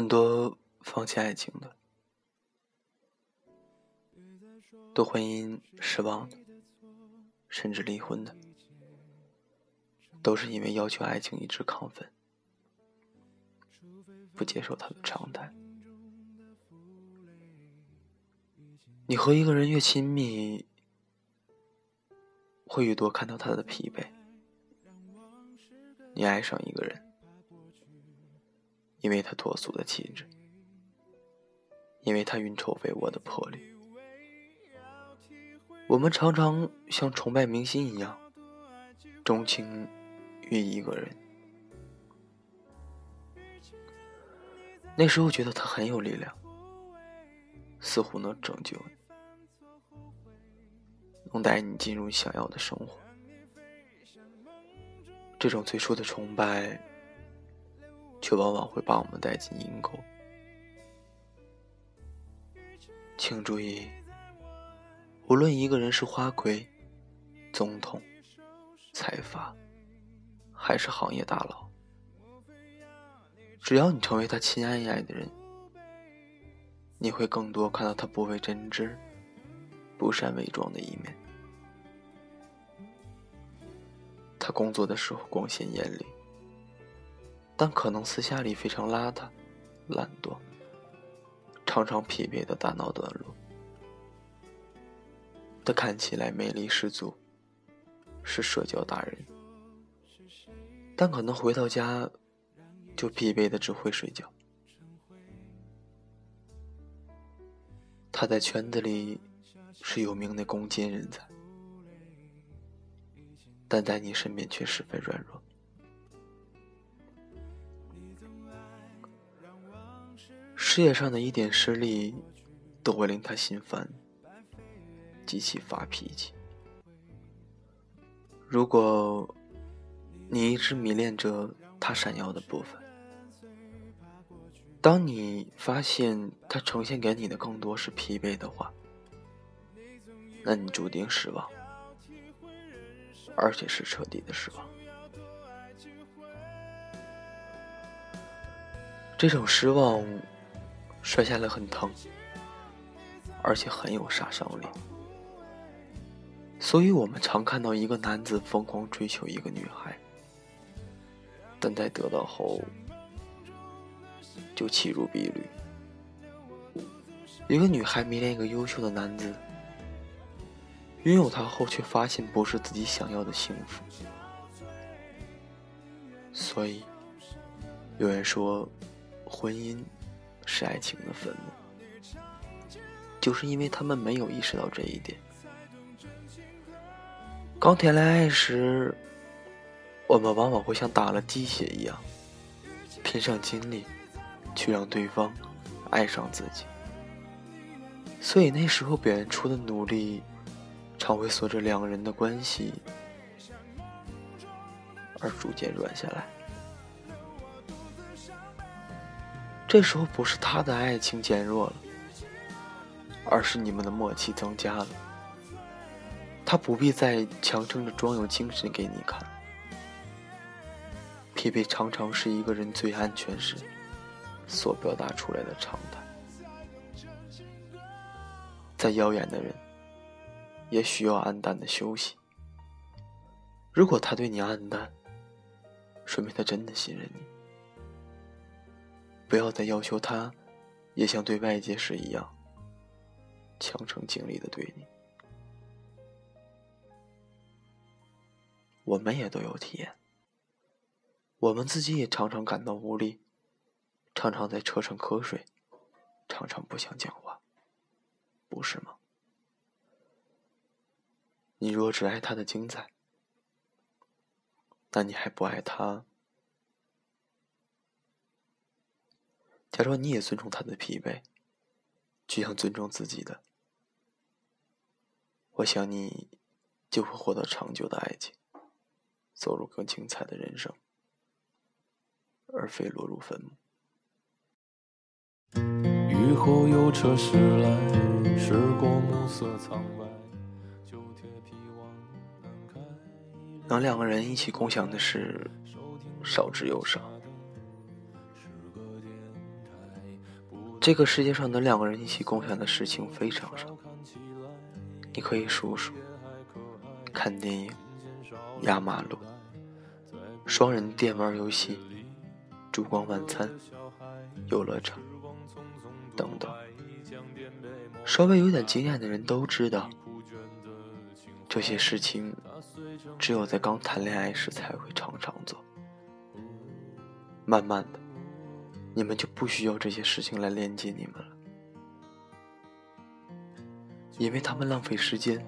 很多放弃爱情的，对婚姻失望的，甚至离婚的，都是因为要求爱情一直亢奋，不接受他的常态。你和一个人越亲密，会越多看到他的疲惫。你爱上一个人。因为他脱俗的气质，因为他运筹帷幄的魄力，我们常常像崇拜明星一样钟情于一个人。那时候觉得他很有力量，似乎能拯救你，能带你进入想要的生活。这种最初的崇拜。却往往会把我们带进阴沟。请注意，无论一个人是花魁、总统、财阀，还是行业大佬，只要你成为他亲爱的人，你会更多看到他不为真知、不善伪装的一面。他工作的时候光鲜艳丽。但可能私下里非常邋遢、懒惰，常常疲惫的大脑短路。他看起来魅力十足，是社交达人，但可能回到家就疲惫的只会睡觉。他在圈子里是有名的攻坚人才，但在你身边却十分软弱。事业上的一点失利，都会令他心烦，极其发脾气。如果你一直迷恋着他闪耀的部分，当你发现他呈现给你的更多是疲惫的话，那你注定失望，而且是彻底的失望。这种失望。摔下来很疼，而且很有杀伤力。所以我们常看到一个男子疯狂追求一个女孩，但在得到后就弃如敝履；一个女孩迷恋一个优秀的男子，拥有他后却发现不是自己想要的幸福。所以有人说，婚姻。是爱情的坟墓，就是因为他们没有意识到这一点。刚谈恋爱时，我们往往会像打了鸡血一样，拼上精力，去让对方爱上自己。所以那时候表现出的努力，常会随着两人的关系而逐渐软下来。这时候不是他的爱情减弱了，而是你们的默契增加了。他不必再强撑着装有精神给你看。疲惫常常是一个人最安全时所表达出来的常态。再耀眼的人，也需要暗淡的休息。如果他对你暗淡，说明他真的信任你。不要再要求他，也像对外界时一样，强撑精力的对你。我们也都有体验，我们自己也常常感到无力，常常在车上瞌睡，常常不想讲话，不是吗？你若只爱他的精彩，那你还不爱他？假如你也尊重他的疲惫，就像尊重自己的，我想你就会获得长久的爱情，走入更精彩的人生，而非落入坟墓。雨后有车驶来，驶过暮色苍白，旧铁皮往南开。能两个人一起共享的事，少之又少。这个世界上能两个人一起共享的事情非常少。你可以数数：看电影、压马路、双人电玩游戏、烛光晚餐、游乐场等等。稍微有点经验的人都知道，这些事情只有在刚谈恋爱时才会常常做。慢慢的，你们就不需要这些事情来连接你们了，因为他们浪费时间，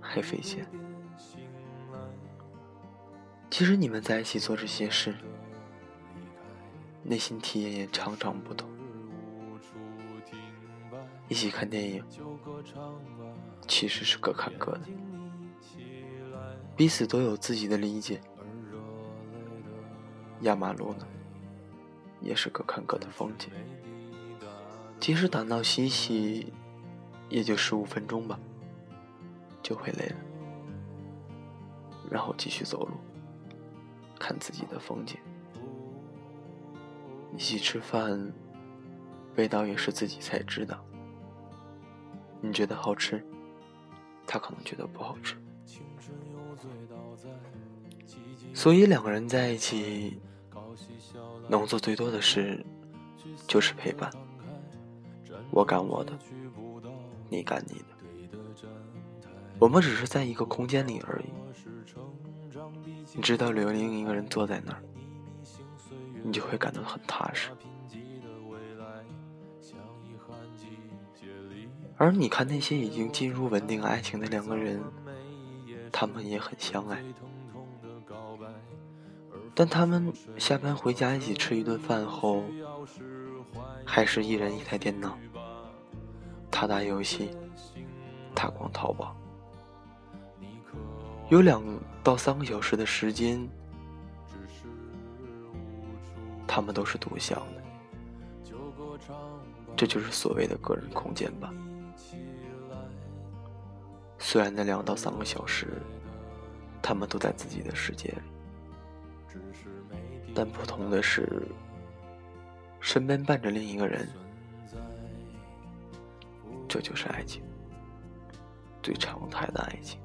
还费钱。其实你们在一起做这些事，内心体验也常常不同。一起看电影，其实是各看各的，彼此都有自己的理解。压马路呢，也是各看各的风景。即使打闹嬉戏，也就十五分钟吧，就会累了，然后继续走路，看自己的风景。一起吃饭，味道也是自己才知道。你觉得好吃，他可能觉得不好吃，所以两个人在一起，能做最多的事就是陪伴。我干我的，你干你的，我们只是在一个空间里而已。你知道有另一个人坐在那儿，你就会感到很踏实。而你看那些已经进入稳定爱情的两个人，他们也很相爱，但他们下班回家一起吃一顿饭后，还是一人一台电脑，他打游戏，他逛淘宝，有两到三个小时的时间，他们都是独享的，这就是所谓的个人空间吧。虽然那两到三个小时，他们都在自己的世界里，但不同的是，身边伴着另一个人，这就是爱情，最常态的爱情。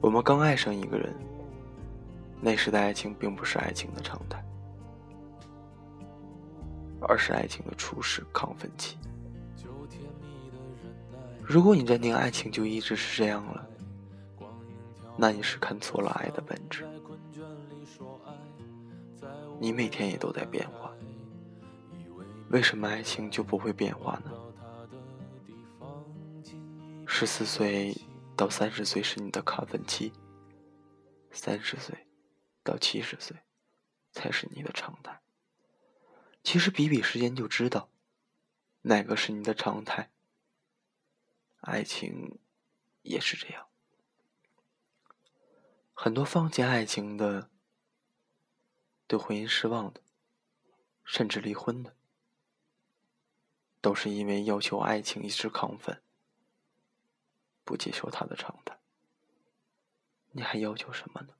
我们刚爱上一个人，那时的爱情并不是爱情的常态，而是爱情的初始亢奋期。如果你认定爱情就一直是这样了，那你是看错了爱的本质。你每天也都在变化，为什么爱情就不会变化呢？十四岁到三十岁是你的亢奋期，三十岁到七十岁才是你的常态。其实比比时间就知道，哪个是你的常态。爱情也是这样，很多放弃爱情的、对婚姻失望的，甚至离婚的，都是因为要求爱情一直亢奋，不接受它的常态。你还要求什么呢？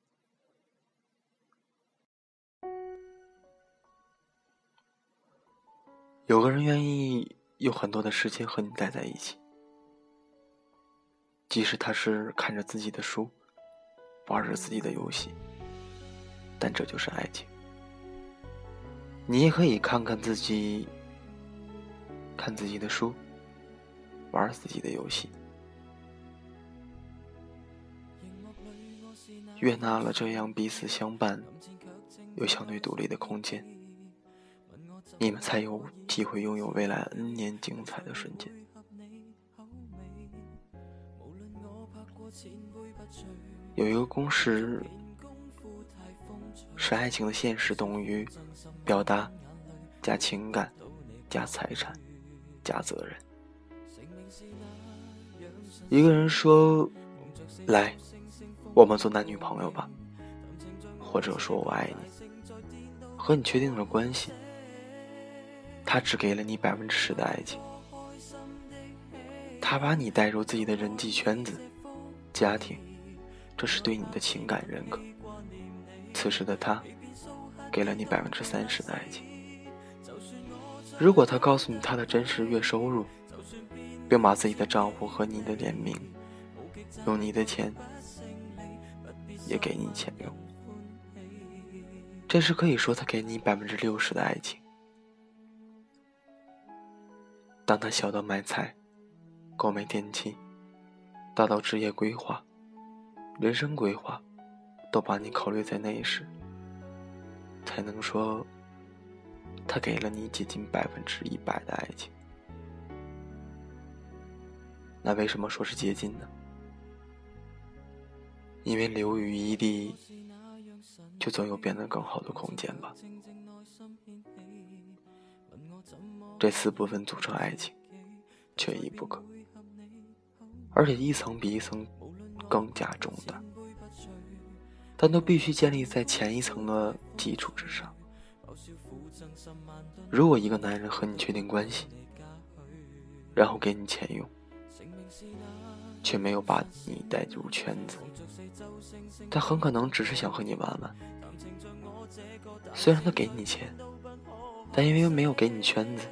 有个人愿意有很多的时间和你待在一起。即使他是看着自己的书，玩着自己的游戏，但这就是爱情。你也可以看看自己，看自己的书，玩自己的游戏，悦纳了这样彼此相伴又相对独立的空间，你们才有机会拥有未来 N 年精彩的瞬间。有一个公式，是爱情的现实等于表达加情感加财产加责任。一个人说：“来，我们做男女朋友吧。”或者说我爱你，和你确定了关系，他只给了你百分之十的爱情，他把你带入自己的人际圈子。家庭，这是对你的情感认可。此时的他，给了你百分之三十的爱情。如果他告诉你他的真实月收入，并把自己的账户和你的联名，用你的钱，也给你钱用，这时可以说他给你百分之六十的爱情。当他小到买菜、购买电器，大到职业规划、人生规划，都把你考虑在内时，才能说。他给了你接近百分之一百的爱情，那为什么说是接近呢？因为流于一地，就总有变得更好的空间吧。这四部分组成爱情，缺一不可，而且一层比一层更加重大，但都必须建立在前一层的基础之上。如果一个男人和你确定关系，然后给你钱用，却没有把你带入圈子，他很可能只是想和你玩玩。虽然他给你钱，但因为没有给你圈子，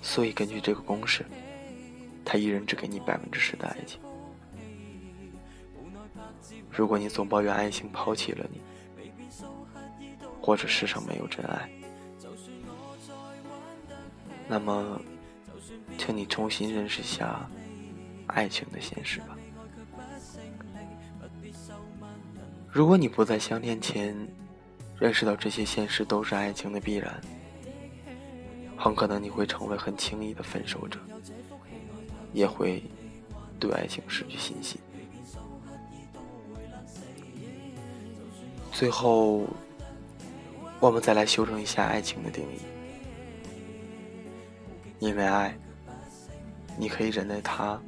所以根据这个公式，他一人只给你百分之十的爱情。如果你总抱怨爱情抛弃了你，或者世上没有真爱，那么，请你重新认识一下爱情的现实吧。如果你不在相恋前认识到这些现实都是爱情的必然，很可能你会成为很轻易的分手者，也会对爱情失去信心。最后。我们再来修正一下爱情的定义，因为爱，你可以忍耐他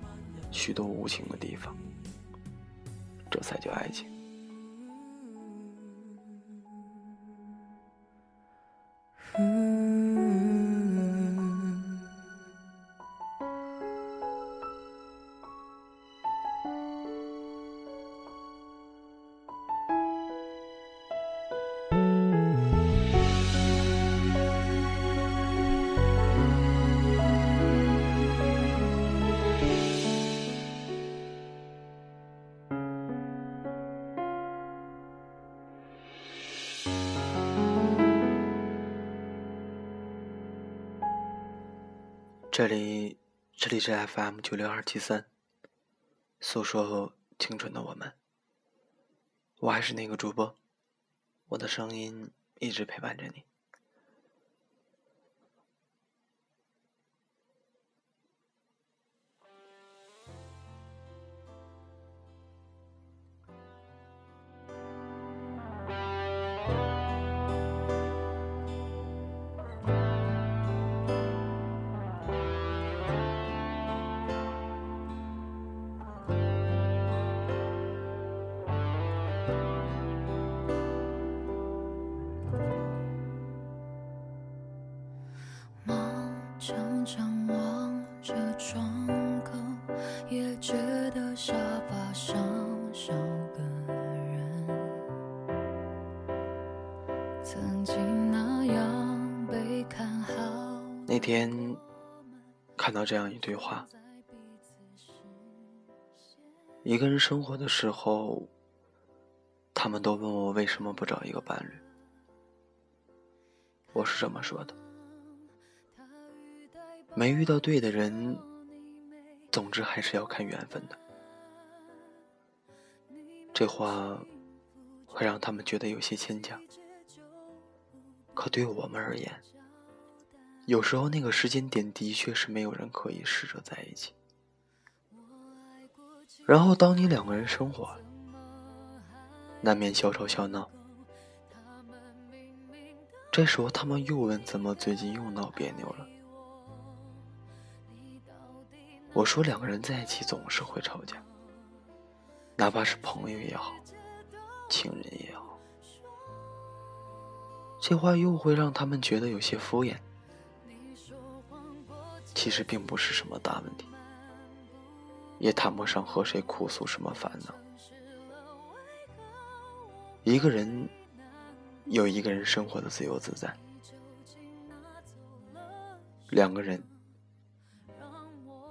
许多无情的地方，这才叫爱情。这里，这里是 FM 九六二七三，诉说青春的我们。我还是那个主播，我的声音一直陪伴着你。张望着窗口，也觉得沙发上少个人。曾经那天看到这样一句话：一个人生活的时候，他们都问我为什么不找一个伴侣。我是这么说的：没遇到对的人，总之还是要看缘分的。这话会让他们觉得有些牵强，可对我们而言，有时候那个时间点的确是没有人可以试着在一起。然后当你两个人生活，难免小吵小闹，这时候他们又问怎么最近又闹别扭了。我说两个人在一起总是会吵架。哪怕是朋友也好，情人也好，这话又会让他们觉得有些敷衍。其实并不是什么大问题，也谈不上和谁哭诉什么烦恼。一个人有一个人生活的自由自在，两个人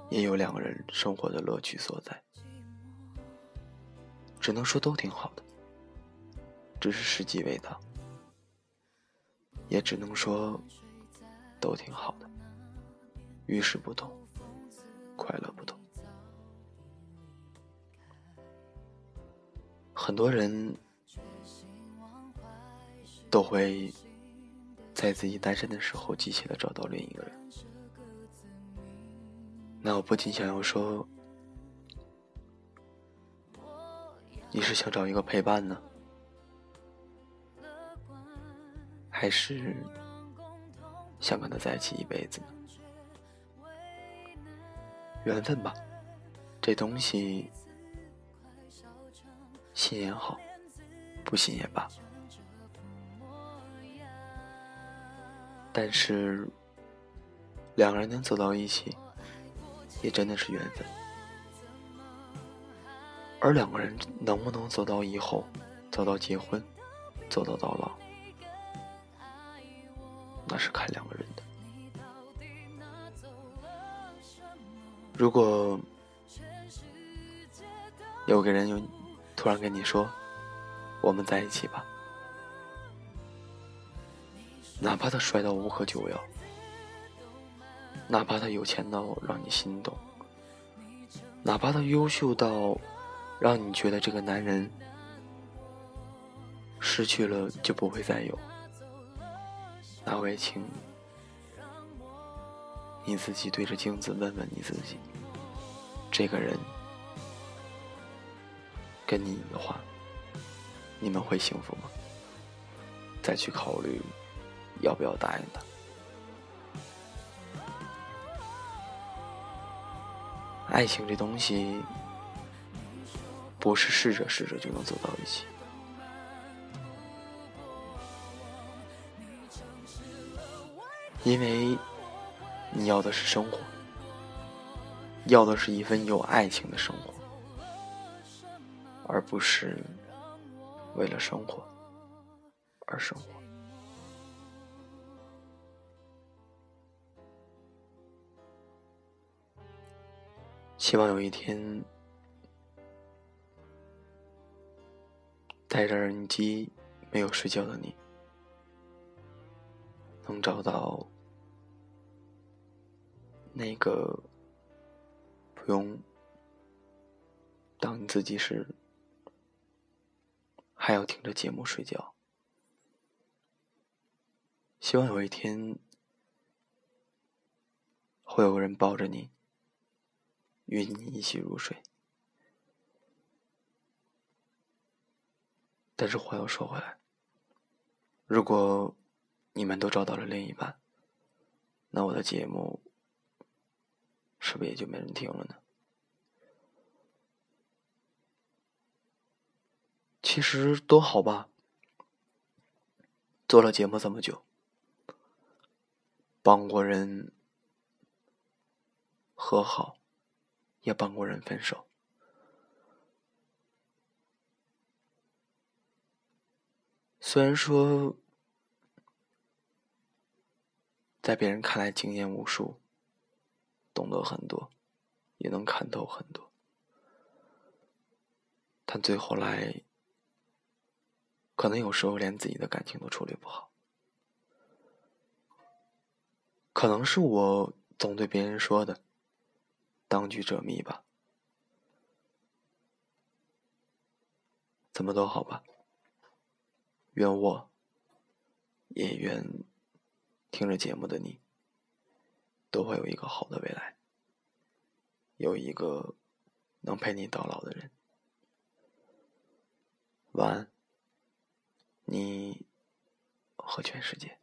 也有两个人生活的乐趣所在。只能说都挺好的，只是时机未到。也只能说都挺好的，遇事不同，快乐不同。很多人都会在自己单身的时候急切的找到另一个人。那我不禁想要说，你是想找一个陪伴呢，还是想跟他在一起一辈子呢？缘分吧，这东西。信也好，不信也罢，但是两个人能走到一起，也真的是缘分。而两个人能不能走到以后，走到结婚，走到到老，那是看两个人的。如果有个人有。突然跟你说，我们在一起吧。哪怕他摔到无可救药，哪怕他有钱到让你心动，哪怕他优秀到让你觉得这个男人失去了就不会再有，那我也请你自己对着镜子问问你自己，这个人。跟你的话，你们会幸福吗？再去考虑要不要答应他。爱情这东西，不是试着试着就能走到一起，因为你要的是生活，要的是一份有爱情的生活。而不是为了生活而生活。希望有一天，戴着耳机没有睡觉的你，能找到那个不用当你自己是。还要听着节目睡觉。希望有一天会有个人抱着你，与你一起入睡。但是话又说回来，如果你们都找到了另一半，那我的节目是不是也就没人听了呢？其实多好吧，做了节目这么久，帮过人和好，也帮过人分手。虽然说在别人看来经验无数，懂得很多，也能看透很多，但最后来。可能有时候连自己的感情都处理不好，可能是我总对别人说的“当局者迷”吧。怎么都好吧，愿我，也愿听着节目的你，都会有一个好的未来，有一个能陪你到老的人。晚安。你和全世界。